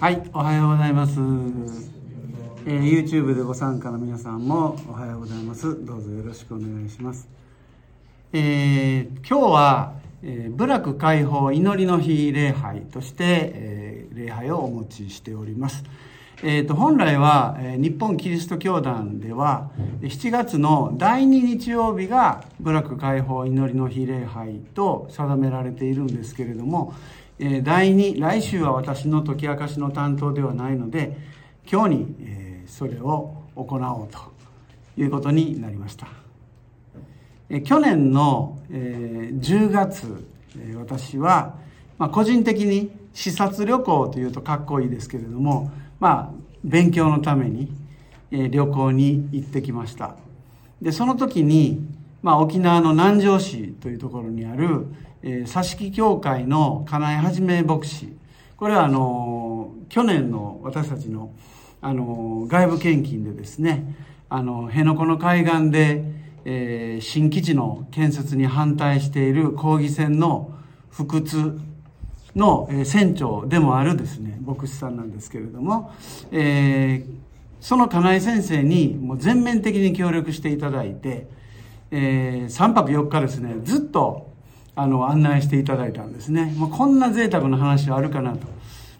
はい、おはようございます。えー、YouTube でご参加の皆さんもおはようございます。どうぞよろしくお願いします。えー、今日は、えー、部落解放祈りの日礼拝として、えー、礼拝をお持ちしております。えーと、本来は、えー、日本キリスト教団では7月の第2日曜日が部落解放祈りの日礼拝と定められているんですけれども、えー、第2来週は私の解き明かしの担当ではないので今日に、えー、それを行おうということになりました、えー、去年の、えー、10月、え、私は、まあ、個人的に視察旅行というとかっこいいですけれどもまあ、勉強のために、えー、旅行に行ってきました。で、その時に、まあ、沖縄の南城市というところにある、えー、佐敷教会の金井はじめ牧師。これは、あの、去年の私たちの、あの、外部献金でですね、あの、辺野古の海岸で、えー、新基地の建設に反対している抗議船の不屈のえ船長でもあるですね牧師さんなんですけれども、えー、その金井先生にもう全面的に協力していただいて、えー、3泊4日ですねずっとあの案内していただいたんですね、まあ、こんな贅沢な話はあるかなと。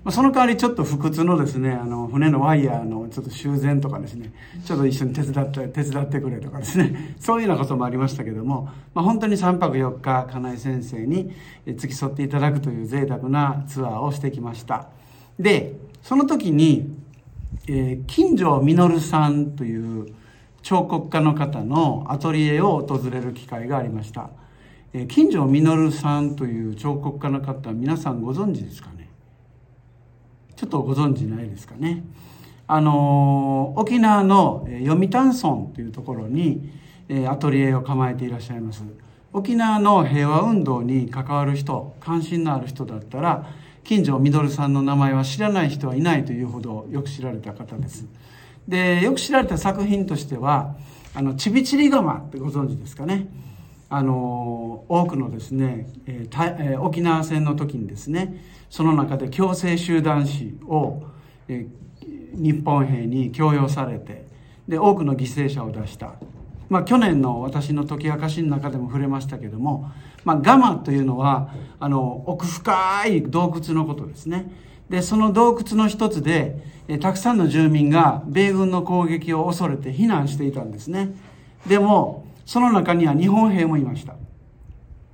まあ、その代わりちょっと不屈のですね、あの、船のワイヤーのちょっと修繕とかですね、ちょっと一緒に手伝って、手伝ってくれとかですね、そういうようなこともありましたけども、まあ、本当に3泊4日、金井先生に付き添っていただくという贅沢なツアーをしてきました。で、その時に、えー、金城実さんという彫刻家の方のアトリエを訪れる機会がありました。えー、金城実さんという彫刻家の方、皆さんご存知ですかね？ちょっとご存知ないですかね？あの沖縄の読谷村というところにアトリエを構えていらっしゃいます沖縄の平和運動に関わる人関心のある人だったら金城みさんの名前は知らない人はいないというほどよく知られた方ですでよく知られた作品としてはあのちびちり釜ってご存知ですかね。あの多くのですね、えー、沖縄戦の時にですねその中で強制集団死を、えー、日本兵に強要されてで多くの犠牲者を出した、まあ、去年の私の解き明かしの中でも触れましたけども、まあ、ガマというのはあの奥深い洞窟のことですねでその洞窟の一つで、え、たくさんの住民が米軍の攻撃を恐れて避難していたんですねでもその中には日本兵もいました。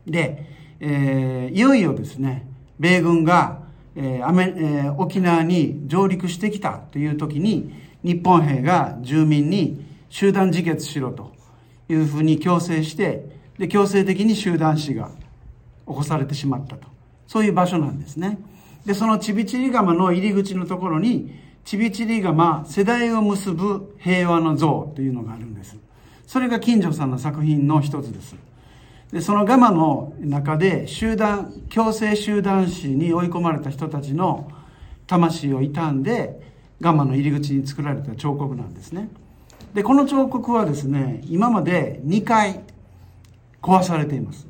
で、えー、いよいよですね、米軍が、えーアメえー、沖縄に上陸してきたという時に、日本兵が住民に集団自決しろというふうに強制して、で、強制的に集団死が起こされてしまったと。そういう場所なんですね。で、そのちびちり釜の入り口のところに、ちびちり釜世代を結ぶ平和の像というのがあるんです。それが金城さんの作品の一つです。で、そのガマの中で集団、強制集団死に追い込まれた人たちの魂を傷んで、ガマの入り口に作られた彫刻なんですね。で、この彫刻はですね、今まで2回壊されています。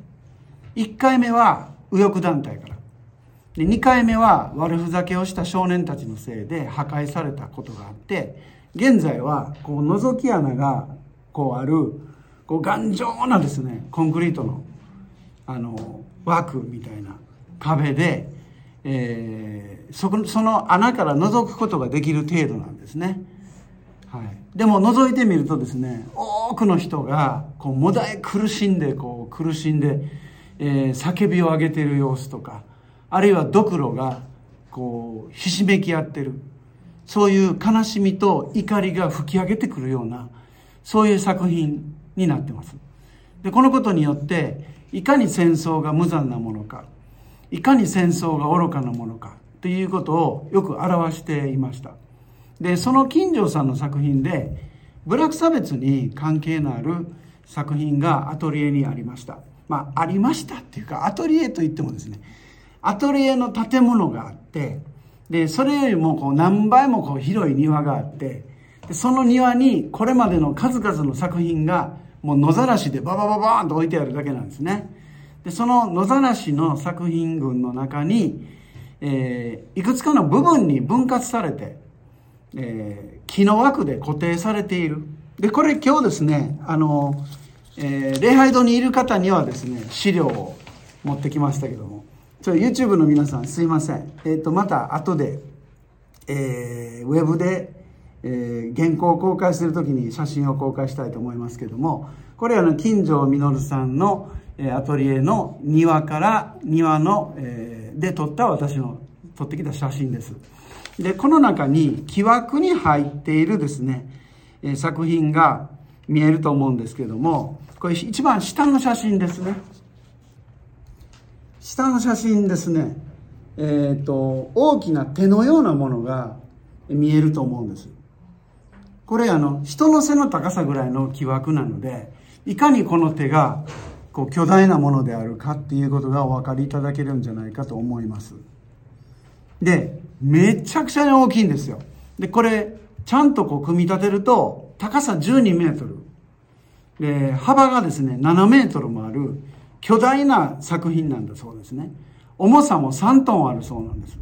1回目は右翼団体から。で、2回目は悪ふざけをした少年たちのせいで破壊されたことがあって、現在はこう覗き穴がこうあるこう頑丈なですねコンクリートのあの枠みたいな壁で、えー、そこその穴から覗くことができる程度なんですね。はい、でも覗いてみるとですね多くの人がこうもだえ苦しんでこう苦しんで、えー、叫びを上げている様子とかあるいはドクロがこうひしめき合ってるそういう悲しみと怒りが吹き上げてくるようなそういう作品になってます。で、このことによって、いかに戦争が無残なものか、いかに戦争が愚かなものか、ということをよく表していました。で、その金城さんの作品で、部落差別に関係のある作品がアトリエにありました。まあ、ありましたっていうか、アトリエといってもですね、アトリエの建物があって、で、それよりもこう何倍もこう広い庭があってで、その庭にこれまでの数々の作品がもう野ざらしでババババーンと置いてあるだけなんですね。で、その野ざらしの作品群の中に、えー、いくつかの部分に分割されて、えー、木の枠で固定されている。でこれ今日ですねあの、えー、礼拝堂にいる方にはですね資料を持ってきましたけども。ちょ YouTube の皆さんすいません、えーと、また後で、えー、ウェブで、えー、原稿を公開する時に写真を公開したいと思いますけども。これはの金城実さんのえアトリエの庭から庭の、えー、で撮った私の撮ってきた写真です。でこの中に木枠に入っているですね、え、作品が見えると思うんですけどもこれ一番下の写真ですね。下の写真ですね。えっ、ー、と大きな手のようなものが見えると思うんです。これあの人の背の高さぐらいの木枠なのでいかにこの手がこう巨大なものであるかっていうことがお分かりいただけるんじゃないかと思います。で、めちゃくちゃに大きいんですよ。で、これ、ちゃんとこう組み立てると、高さ12メートル。で、幅がですね、7メートルもある巨大な作品なんだそうですね。重さも3トンあるそうなんです。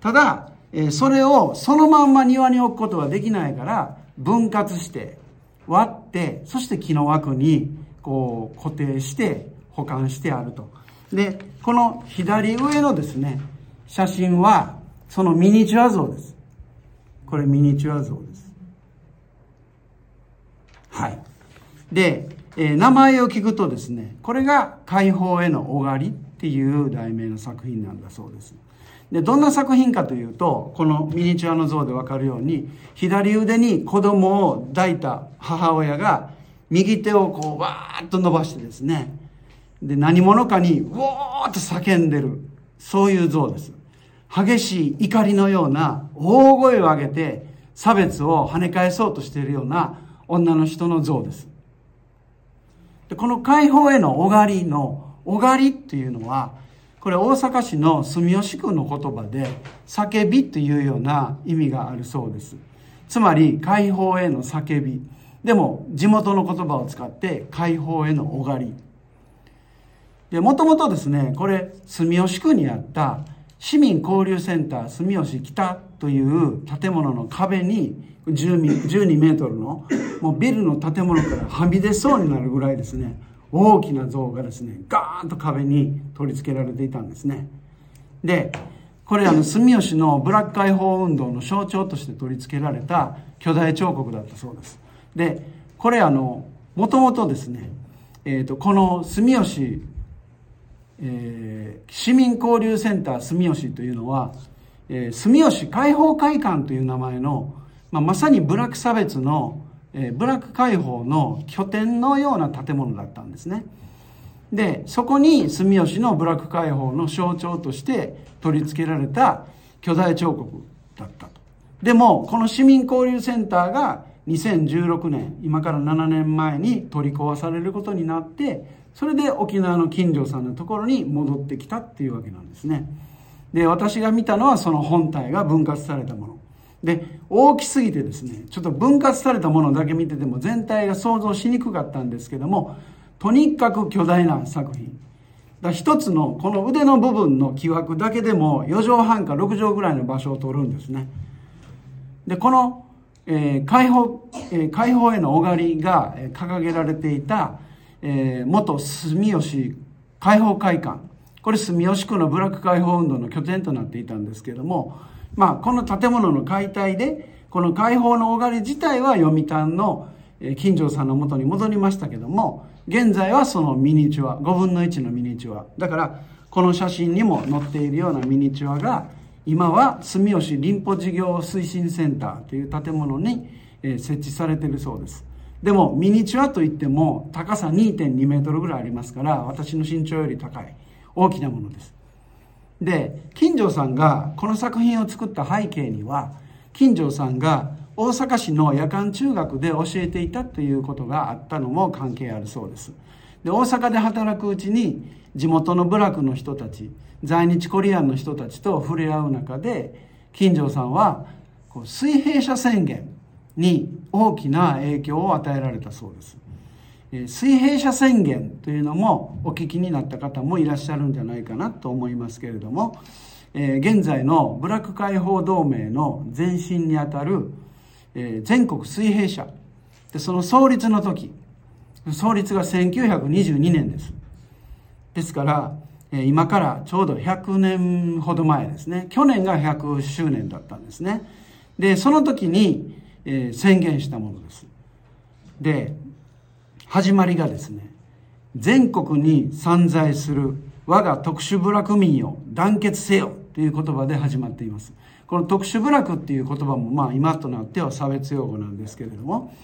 ただ、えそれをそのまんま庭に置くことはできないから、分割して、割ってそして木の枠にこう固定して保管してあるとでこの左上のですね写真はそのミニチュア像です。これミニチュア像です。はい。で、えー、名前を聞くとですねこれが解放へのおがりっていう題名の作品なんだそうです。でどんな作品かというとこのミニチュアの像で分かるように左腕に子供を抱いた母親が右手をこうわーっと伸ばしてですねで何者かにウォーっと叫んでるそういう像です。激しい怒りのような大声を上げて差別を跳ね返そうとしているような女の人の像です。でこの解放へのおがりのおがりっていうのはこれ大阪市の住吉区の言葉で叫びというような意味があるそうです。つまり解放への叫び。でも地元の言葉を使って解放へのおがり。でもともとですねこれ住吉区にあった市民交流センター住吉北という建物の壁に12メートルのもうビルの建物からはみ出そうになるぐらいですね。大きな像がですねガーンと壁に取り付けられていたんですね。でこれあの住吉のブラック解放運動の象徴として取り付けられた巨大彫刻だったそうです。でこれあのもともとですね、えーと、この住吉、えー、市民交流センター住吉というのは、えー、住吉解放会館という名前の、まあ、まさにブラック差別のえブラック解放の拠点のような建物だったんですね。でそこに住吉のブラック解放の象徴として取り付けられた巨大彫刻だったと。でもこの市民交流センターが2016年今から7年前に取り壊されることになってそれで沖縄の金城さんのところに戻ってきたっていうわけなんですね。で私が見たのはその本体が分割されたもの。で大きすぎてですねちょっと分割されたものだけ見てても全体が想像しにくかったんですけどもとにかく巨大な作品。だ一つのこの腕の部分の木枠だけでも4畳半か6畳ぐらいの場所を取るんですね。でこの、えー、解放、えー、解放へのおがりが掲げられていた、えー、元住吉解放会館これ住吉区のブラック解放運動の拠点となっていたんですけどもまあ、この建物の解体で、この解放のおがり自体は読谷の金城さんのもとに戻りましたけども、現在はそのミニチュア、5分の1のミニチュア。だから、この写真にも載っているようなミニチュアが、今は住吉林保事業推進センターという建物に設置されているそうです。でも、ミニチュアといっても、高さ2.2メートルぐらいありますから、私の身長より高い、大きなものです。で金城さんがこの作品を作った背景には金城さんが大阪市の夜間中学で教えていたということがあったのも関係あるそうですで大阪で働くうちに地元の部落の人たち在日コリアンの人たちと触れ合う中で金城さんはこう水平社宣言に大きな影響を与えられたそうです。水平社宣言というのもお聞きになった方もいらっしゃるんじゃないかなと思いますけれども、現在のブラック解放同盟の前身にあたる、全国水平社でその創立の時創立が1922年です。ですから今からちょうど100年ほど前ですね。去年が100周年だったんですね。でその時に、えー、宣言したものです。で始まりがですね全国に散在する我が特殊部落民よ団結せよという言葉で始まっています。この特殊部落っていう言葉もまあ今となっては差別用語なんですけれども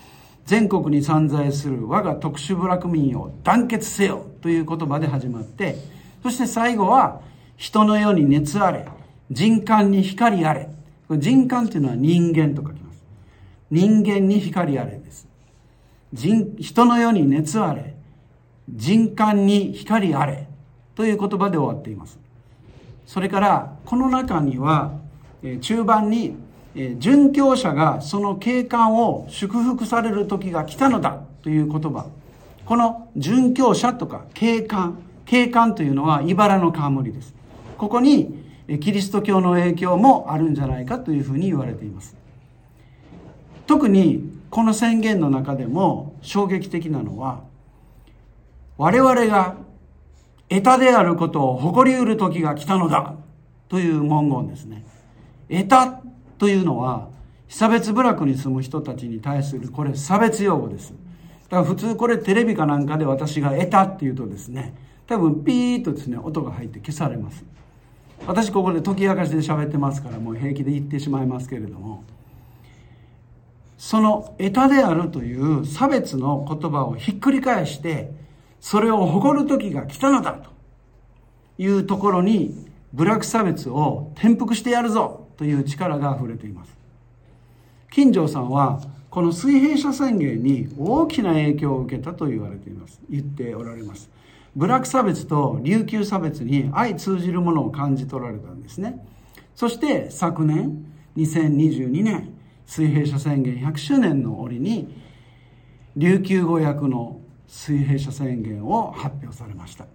全国に散在する我が特殊部落民を団結せよという言葉で始まってそして最後は人の世に熱あれ人間に光あれ。これ人間っていうのは人間と書きます。人間に光あれです。人人の世に熱あれ。人間に光あれ。という言葉で終わっています。それからこの中には中盤に殉教者がその景観を祝福される時が来たのだ。という言葉。この殉教者とか景観。景観というのは茨の冠です。ここにキリスト教の影響もあるんじゃないかというふうに言われています。特にこの宣言の中でも衝撃的なのは我々が得たであることを誇りうる時が来たのだという文言ですね。得たというのは被差別部落に住む人たちに対するこれ差別用語です。だから普通これテレビかなんかで私が得たっていうとですね多分ピーッとですね音が入って消されます。私ここで解き明かしで喋ってますからもう平気で言ってしまいますけれどもその得たであるという差別の言葉をひっくり返してそれを誇る時が来たのだと。いうところに部落差別を転覆してやるぞという力が溢れています。金城さんはこの水平社宣言に大きな影響を受けたと言われています。言っておられます。部落差別と琉球差別に相通じるものを感じ取られたんですね。そして昨年2022年水平社宣言100周年の折に琉球語訳の水平社宣言を発表されました。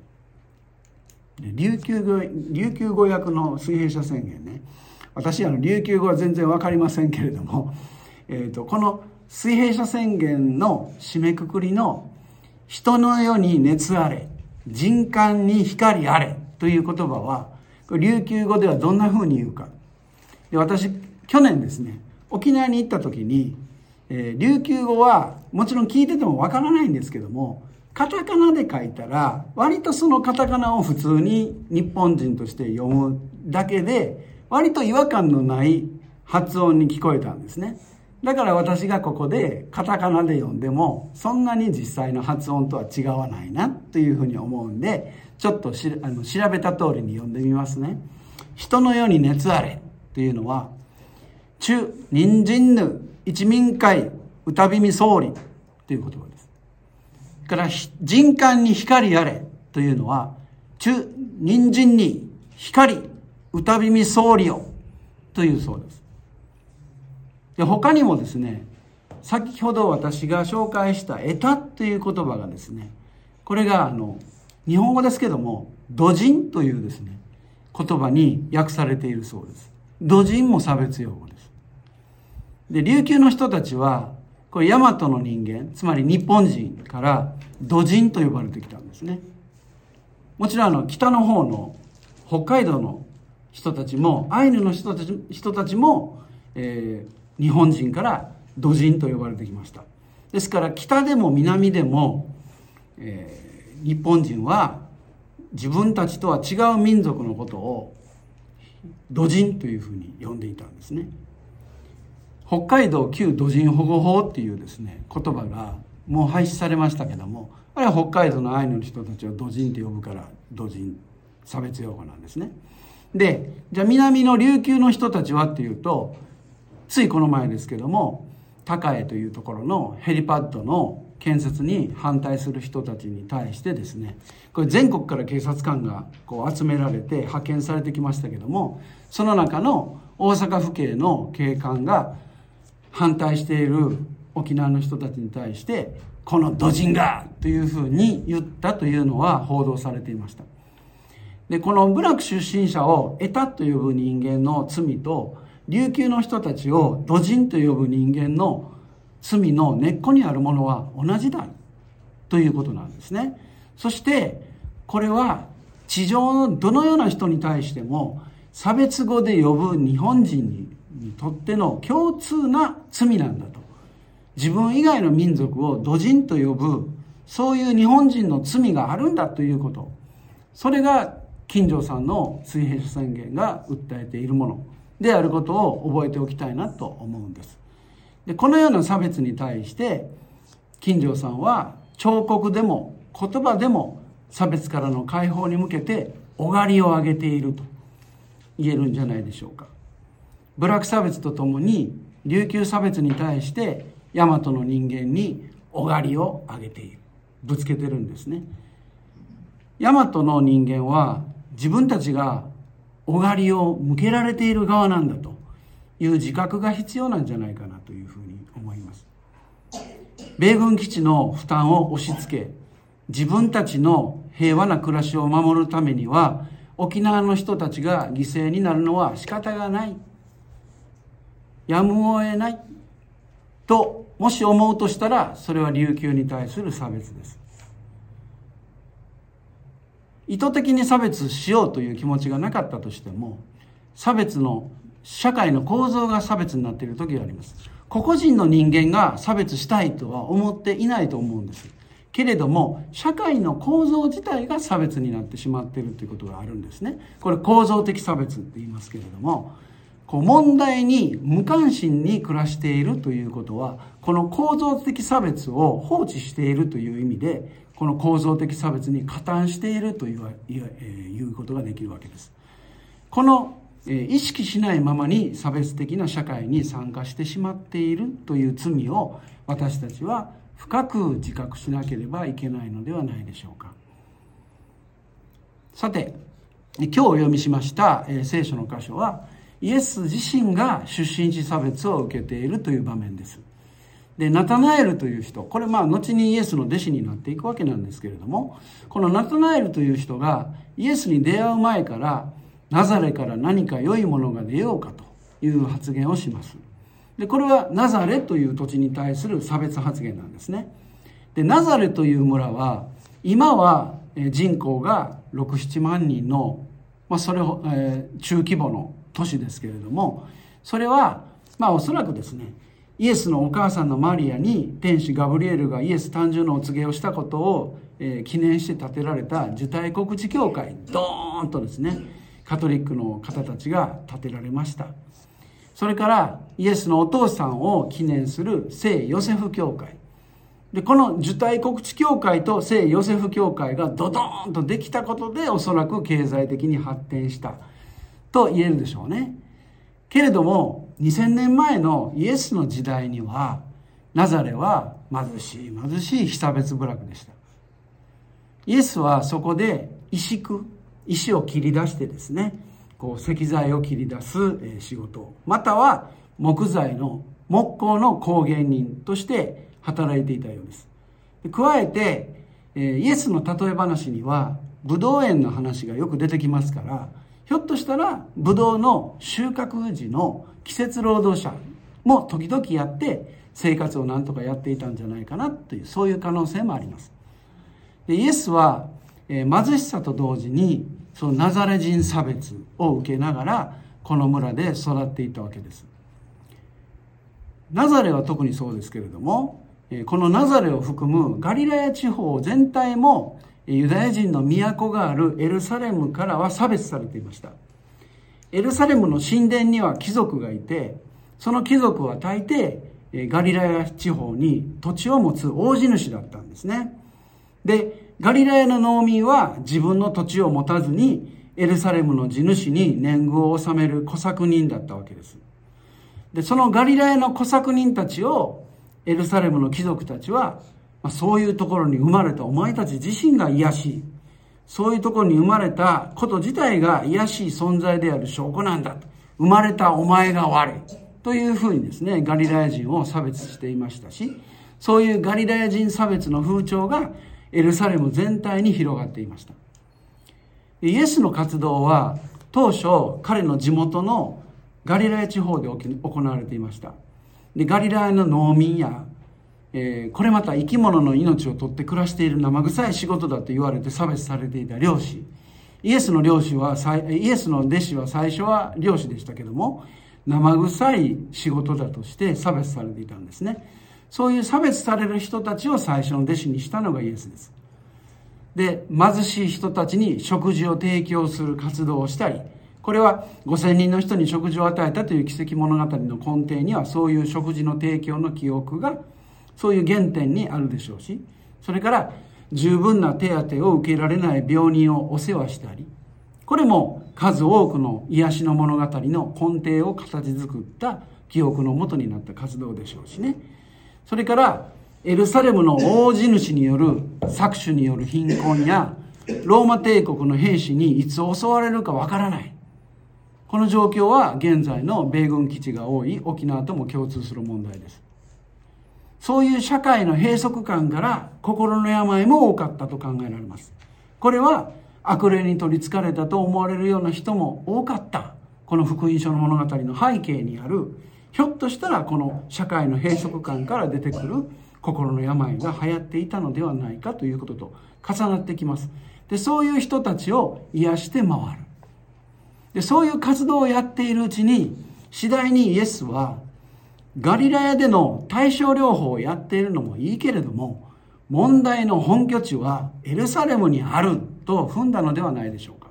琉球語琉球語訳の水平社宣言ね。私あの琉球語は全然分かりませんけれども、えーと、この水平社宣言の締めくくりの「人の世に熱あれ人間に光あれ」という言葉は琉球語ではどんなふうに言うか。で私去年ですね沖縄に行った時に、えー、琉球語はもちろん聞いててもわからないんですけどもカタカナで書いたら割とそのカタカナを普通に日本人として読むだけで割と違和感のない発音に聞こえたんですね。だから私がここでカタカナで読んでもそんなに実際の発音とは違わないなというふうに思うんでちょっとあの調べた通りに読んでみますね。人の世に熱あれというのは中人参ぬ一民会歌美総理という言葉です。から人間に光あれというのは中人参に光歌美総理よというそうです。で他にもですね先ほど私が紹介した「得た」という言葉がですねこれがあの日本語ですけども「土人」というですね言葉に訳されているそうです。土人も差別用語です。で琉球の人たちはこれ大和の人間つまり日本人から土人と呼ばれてきたんですね。もちろんあの北の方の北海道の人たちもアイヌの人たち人たちも、えー、日本人から土人と呼ばれてきました。ですから北でも南でも、えー、日本人は自分たちとは違う民族のことを土人というふうに呼んでいたんですね。北海道旧土人保護法っていうですね言葉がもう廃止されましたけどもあれは北海道のアイヌの人たちを土人って呼ぶから土人差別用語なんですね。でじゃあ南の琉球の人たちはっていうとついこの前ですけども高江というところのヘリパッドの建設に反対する人たちに対してですねこれ全国から警察官がこう集められて派遣されてきましたけどもその中の大阪府警の警官が反対している沖縄の人たちに対してこの土人がというふうに言ったというのは報道されていました。でこの部落出身者を得たと呼ぶ人間の罪と琉球の人たちを土人と呼ぶ人間の罪の根っこにあるものは同じだということなんですね。そしてこれは地上のどのような人に対しても差別語で呼ぶ日本人にとっての共通な罪なんだと。自分以外の民族を土人と呼ぶそういう日本人の罪があるんだということ。それが金城さんの水平宣言が訴えているもの。であることを覚えておきたいなと思うんです。でこのような差別に対して金城さんは彫刻でも言葉でも差別からの解放に向けておがりを上げていると言えるんじゃないでしょうか。部落差別とともに琉球差別に対して大和の人間におがりを上げている。ぶつけてるんですね。大和の人間は自分たちがおがりを向けられている側なんだという自覚が必要なんじゃないかなというふうに思います。米軍基地の負担を押し付け自分たちの平和な暮らしを守るためには沖縄の人たちが犠牲になるのは仕方がない。やむを得ないともし思うとしたらそれは琉球に対する差別です。意図的に差別しようという気持ちがなかったとしても差別の社会の構造が差別になっている時があります。個々人の人間が差別したいとは思っていないと思うんです。けれども社会の構造自体が差別になってしまっているということがあるんですね。これ構造的差別って言いますけれどもこう問題に無関心に暮らしているということはこの構造的差別を放置しているという意味でこの構造的差別に加担しているといういうことができるわけです。この意識しないままに差別的な社会に参加してしまっているという罪を私たちは深く自覚しなければいけないのではないでしょうか。さて今日お読みしました聖書の箇所はイエス自身が出身地差別を受けているという場面です。でナタナエルという人これまあ後にイエスの弟子になっていくわけなんですけれどもこのナタナエルという人がイエスに出会う前からナザレから何か良いものが出ようかという発言をします。でこれはナザレという土地に対する差別発言なんですね。でナザレという村は今は人口が67万人の、まあ、それを、えー、中規模の都市ですけれどもそれはまあおそらくですねイエスのお母さんのマリアに天使ガブリエルがイエス誕生のお告げをしたことを、えー、記念して建てられた受胎告知教会ドーンとですねカトリックの方たちが建てられました。それからイエスのお父さんを記念する聖ヨセフ教会。でこの受胎告知教会と聖ヨセフ教会がドドーンとできたことでおそらく経済的に発展した。と言えるでしょうね。けれども2000年前のイエスの時代にはナザレは貧しい貧しい被差別部落でした。イエスはそこで石工石を切り出してですねこう石材を切り出す仕事または木材の木工の工芸人として働いていたようです。加えてイエスの例え話にはブドウ園の話がよく出てきますからひょっとしたらブドウの収穫時の季節労働者も時々やって生活をなんとかやっていたんじゃないかなというそういう可能性もあります。でイエスは、えー、貧しさと同時にそのナザレ人差別を受けながらこの村で育っていたわけです。ナザレは特にそうですけれどもこのナザレを含むガリラヤ地方全体もユダヤ人の都があるエルサレムからは差別されていました。エルサレムの神殿には貴族がいてその貴族は大抵ガリラヤ地方に土地を持つ大地主だったんですね。でガリラヤの農民は自分の土地を持たずにエルサレムの地主に年貢を納める小作人だったわけです。でそのガリラヤの小作人たちをエルサレムの貴族たちはまあ、そういうところに生まれたお前たち自身が癒しい。そういうところに生まれたこと自体が癒しい存在である証拠なんだと。生まれたお前が悪い。というふうにですね、ガリラヤ人を差別していましたし、そういうガリラヤ人差別の風潮がエルサレム全体に広がっていました。イエスの活動は当初彼の地元のガリラヤ地方で行われていましたでガリラヤの農民や、えー、これまた生き物の命を取って暮らしている生臭い仕事だと言われて差別されていた漁師。イエスの漁師はイエスの弟子は最初は漁師でしたけども生臭い仕事だとして差別されていたんですね。そういう差別される人たちを最初の弟子にしたのがイエスです。で貧しい人たちに食事を提供する活動をしたりこれは5000人の人に食事を与えたという奇跡物語の根底にはそういう食事の提供の記憶がそういう原点にあるでしょうしそれから十分な手当を受けられない病人をお世話したりこれも数多くの癒しの物語の根底を形作った記憶のもとになった活動でしょうしね。それからエルサレムの大地主による搾取による貧困やローマ帝国の兵士にいつ襲われるかわからない。この状況は現在の米軍基地が多い沖縄とも共通する問題です。そういう社会の閉塞感から心の病も多かったと考えられます。これは悪霊に取りつかれたと思われるような人も多かった。この福音書の物語の背景にある。ひょっとしたらこの社会の閉塞感から出てくる。心の病が流行っていたのではないかということと。重なってきます。でそういう人たちを癒して回る。でそういう活動をやっているうちに次第にイエスはガリラヤでの対症療法をやっているのもいいけれども問題の本拠地はエルサレムにあると踏んだのではないでしょうか。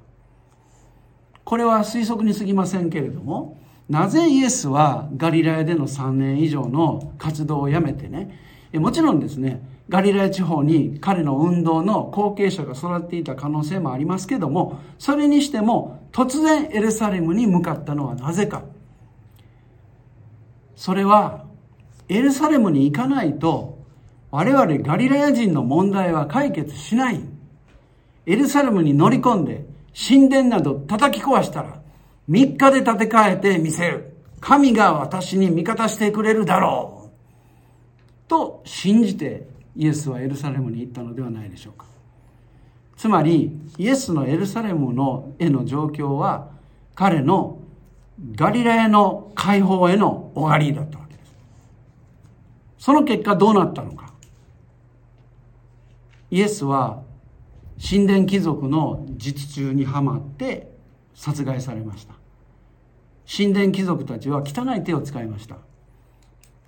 これは推測に過ぎませんけれどもなぜイエスはガリラヤでの3年以上の活動をやめてねもちろんですねガリラヤ地方に彼の運動の後継者が育っていた可能性もありますけどもそれにしても突然エルサレムに向かったのはなぜか。それはエルサレムに行かないと我々ガリラヤ人の問題は解決しない。エルサレムに乗り込んで神殿など叩き壊したら3日で建て替えてみせる。神が私に味方してくれるだろう。と信じてイエスはエルサレムに行ったのではないでしょうか。つまりイエスのエルサレムのへの状況は彼のガリラヤの解放へのおがりだったわけです。その結果どうなったのか。イエスは神殿貴族の実中にはまって殺害されました。神殿貴族たちは汚い手を使いました。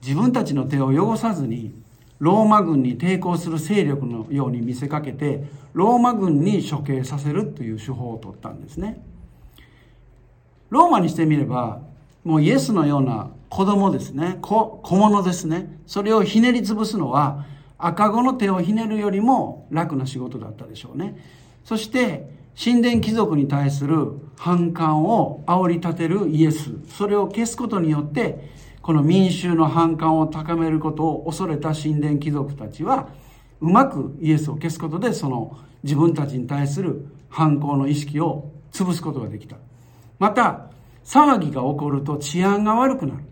自分たちの手を汚さずにローマ軍に抵抗する勢力のように見せかけてローマ軍に処刑させるという手法を取ったんですね。ローマにしてみればもうイエスのような子供ですね。小物ですね。それをひねり潰すのは赤子の手をひねるよりも楽な仕事だったでしょうね。そして神殿貴族に対する反感を煽り立てるイエス。それを消すことによってこの民衆の反感を高めることを恐れた神殿貴族たちはうまくイエスを消すことでその自分たちに対する反抗の意識を潰すことができた。また騒ぎが起こると治安が悪くなる。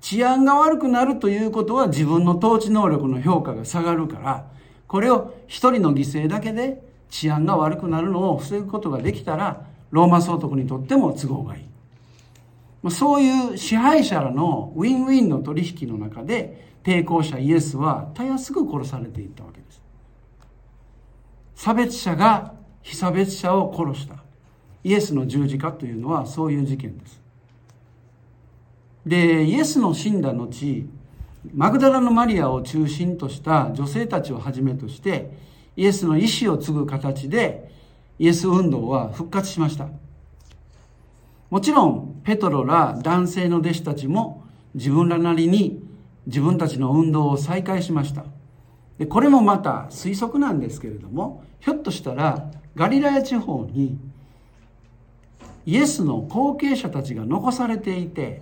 治安が悪くなるということは自分の統治能力の評価が下がるからこれを一人の犠牲だけで治安が悪くなるのを防ぐことができたらローマ総督にとっても都合がいい。そういう支配者らのウィンウィンの取引の中で抵抗者イエスはたやすく殺されていったわけです。差別者が非差別者を殺した。イエスの十字架というのはそういう事件です。でイエスの死んだ後マグダラのマリアを中心とした女性たちをはじめとしてイエスの意志を継ぐ形でイエス運動は復活しました。もちろんペトロら男性の弟子たちも自分らなりに自分たちの運動を再開しました。でこれもまた推測なんですけれどもひょっとしたらガリラヤ地方にイエスの後継者たちが残されていて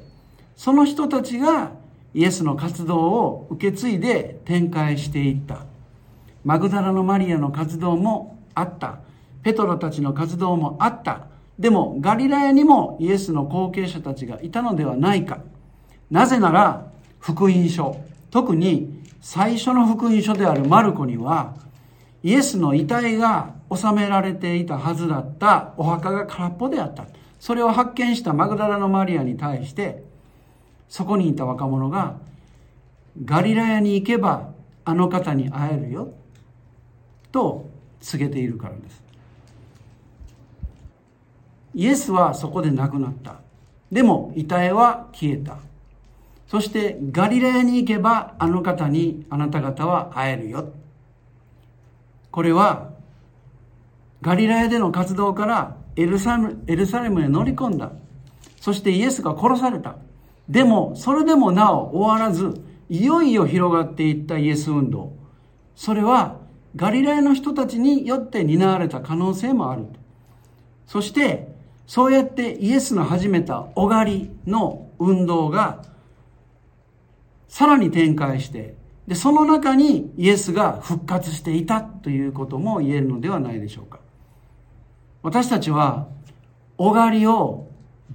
その人たちがイエスの活動を受け継いで展開していった。マグダラのマリアの活動もあった。ペトロたちの活動もあった。でもガリラヤにもイエスの後継者たちがいたのではないか。なぜなら福音書。特に最初の福音書であるマルコにはイエスの遺体が収められていたはずだったお墓が空っぽであった。それを発見したマグダラのマリアに対してそこにいた若者がガリラヤに行けばあの方に会えるよ。と告げているからです。イエスはそこで亡くなった。でも遺体は消えた。そしてガリラヤに行けばあの方にあなた方は会えるよ。これはガリラヤでの活動からエルサエルサレムへ乗り込んだ。そしてイエスが殺された。でもそれでもなお終わらずいよいよ広がっていったイエス運動。それはガリラヤの人たちによって担われた可能性もある。そしてそうやってイエスの始めたお狩りの運動がさらに展開してでその中にイエスが復活していたということも言えるのではないでしょうか。私たちはお狩りを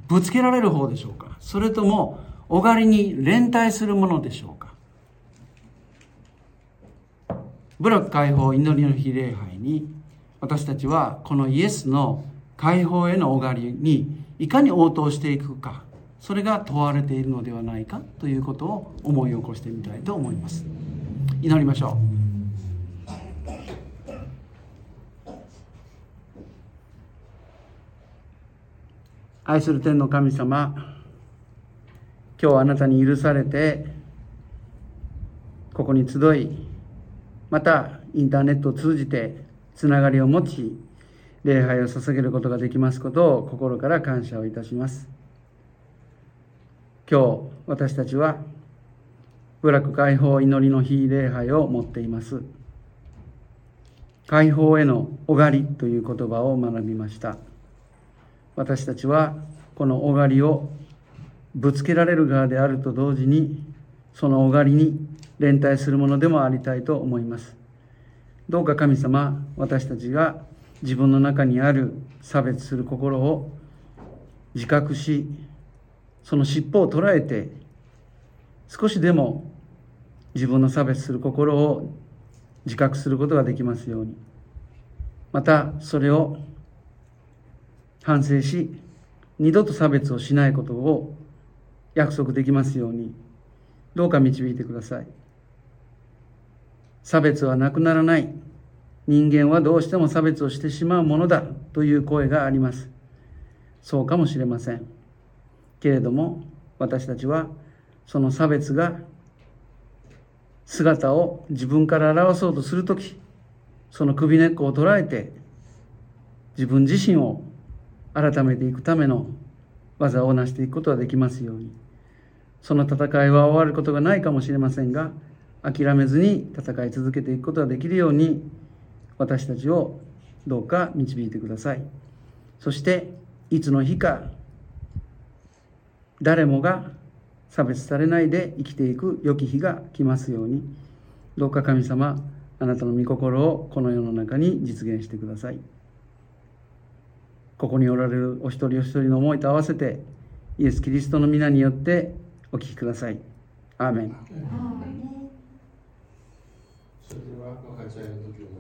ぶつけられる方でしょうか。それともお狩りに連帯するものでしょうか。部落解放祈りの日礼拝に私たちはこのイエスの解放へのお狩りにいかに応答していくか。それが問われているのではないかということを思い起こしてみたいと思います。祈りましょう。愛する天の神様今日あなたに許されてここに集いまたインターネットを通じてつながりを持ち礼拝を捧げることができますことを心から感謝をいたします。今日私たちは部落解放祈りの日礼拝を持っています。解放へのおがりという言葉を学びました。私たちはこのおがりをぶつけられる側であると同時にそのおがりに連帯するものでもありたいと思います。どうか神様私たちが自分の中にある差別する心を自覚しその尻尾を捉えて少しでも自分の差別する心を自覚することができますように。またそれを反省し二度と差別をしないことを約束できますように。どうか導いてください。差別はなくならない。人間はどうしても差別をしてしまうものだという声があります。そうかもしれません。けれども私たちはその差別が姿を自分から表そうとする時その首根っこを捉えて自分自身を改めていくための技を成していくことができますように。その戦いは終わることがないかもしれませんが諦めずに戦い続けていくことができるように私たちをどうか導いてください。そしていつの日か誰もが差別されないで生きていく良き日が来ますように。どうか神様あなたの御心をこの世の中に実現してください。ここにおられるお一人お一人の思いと合わせてイエス・キリストの皆によってお聞きください。アーメン。それでは分かち合いの時を